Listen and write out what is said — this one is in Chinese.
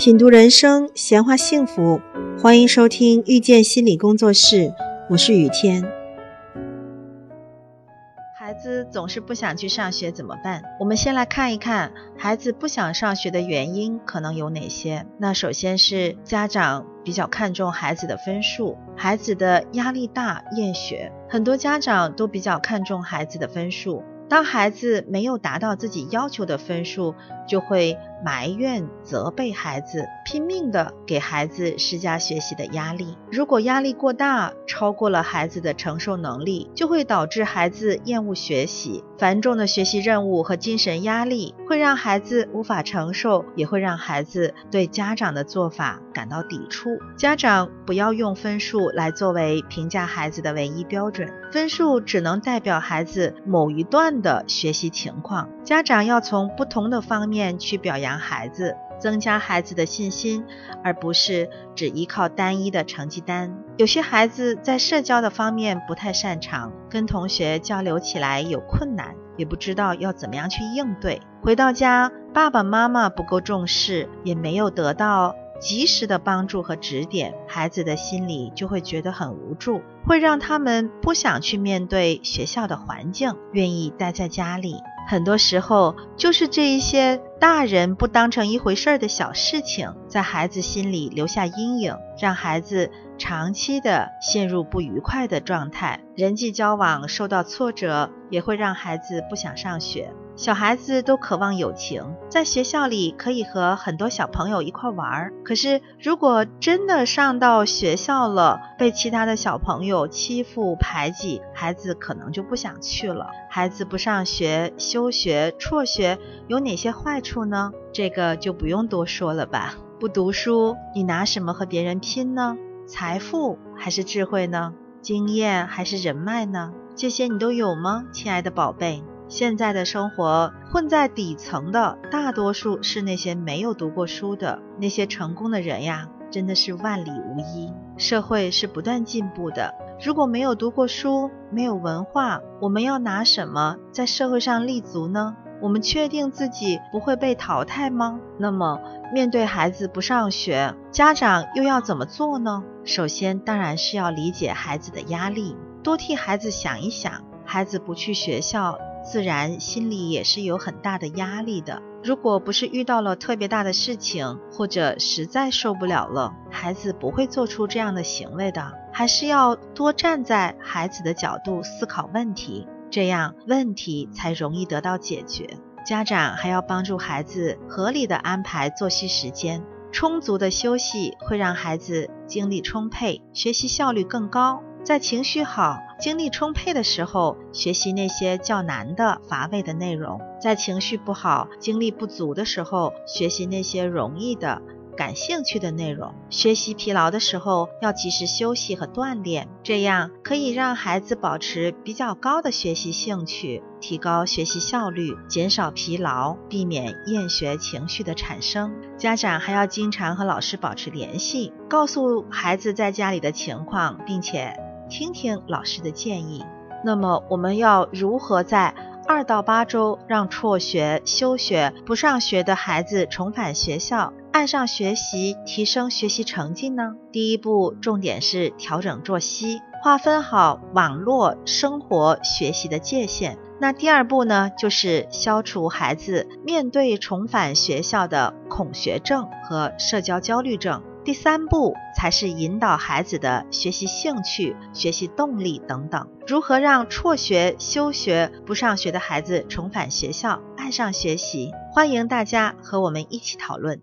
品读人生，闲话幸福，欢迎收听遇见心理工作室，我是雨天。孩子总是不想去上学怎么办？我们先来看一看孩子不想上学的原因可能有哪些。那首先是家长比较看重孩子的分数，孩子的压力大，厌学，很多家长都比较看重孩子的分数。当孩子没有达到自己要求的分数，就会埋怨、责备孩子，拼命的给孩子施加学习的压力。如果压力过大，超过了孩子的承受能力，就会导致孩子厌恶学习。繁重的学习任务和精神压力会让孩子无法承受，也会让孩子对家长的做法感到抵触。家长不要用分数来作为评价孩子的唯一标准，分数只能代表孩子某一段的学习情况。家长要从不同的方面去表扬孩子。增加孩子的信心，而不是只依靠单一的成绩单。有些孩子在社交的方面不太擅长，跟同学交流起来有困难，也不知道要怎么样去应对。回到家，爸爸妈妈不够重视，也没有得到及时的帮助和指点，孩子的心里就会觉得很无助，会让他们不想去面对学校的环境，愿意待在家里。很多时候，就是这一些大人不当成一回事儿的小事情，在孩子心里留下阴影，让孩子长期的陷入不愉快的状态，人际交往受到挫折，也会让孩子不想上学。小孩子都渴望友情，在学校里可以和很多小朋友一块玩儿。可是，如果真的上到学校了，被其他的小朋友欺负排挤，孩子可能就不想去了。孩子不上学、休学、辍学有哪些坏处呢？这个就不用多说了吧。不读书，你拿什么和别人拼呢？财富还是智慧呢？经验还是人脉呢？这些你都有吗，亲爱的宝贝？现在的生活混在底层的大多数是那些没有读过书的那些成功的人呀，真的是万里无一。社会是不断进步的，如果没有读过书，没有文化，我们要拿什么在社会上立足呢？我们确定自己不会被淘汰吗？那么面对孩子不上学，家长又要怎么做呢？首先当然是要理解孩子的压力，多替孩子想一想，孩子不去学校。自然心里也是有很大的压力的。如果不是遇到了特别大的事情，或者实在受不了了，孩子不会做出这样的行为的。还是要多站在孩子的角度思考问题，这样问题才容易得到解决。家长还要帮助孩子合理的安排作息时间，充足的休息会让孩子精力充沛，学习效率更高。在情绪好、精力充沛的时候，学习那些较难的、乏味的内容；在情绪不好、精力不足的时候，学习那些容易的、感兴趣的内容。学习疲劳的时候，要及时休息和锻炼，这样可以让孩子保持比较高的学习兴趣，提高学习效率，减少疲劳，避免厌学情绪的产生。家长还要经常和老师保持联系，告诉孩子在家里的情况，并且。听听老师的建议。那么，我们要如何在二到八周让辍学、休学、不上学的孩子重返学校，爱上学习，提升学习成绩呢？第一步，重点是调整作息，划分好网络生活、学习的界限。那第二步呢，就是消除孩子面对重返学校的恐学症和社交焦虑症。第三步才是引导孩子的学习兴趣、学习动力等等。如何让辍学、休学、不上学的孩子重返学校，爱上学习？欢迎大家和我们一起讨论。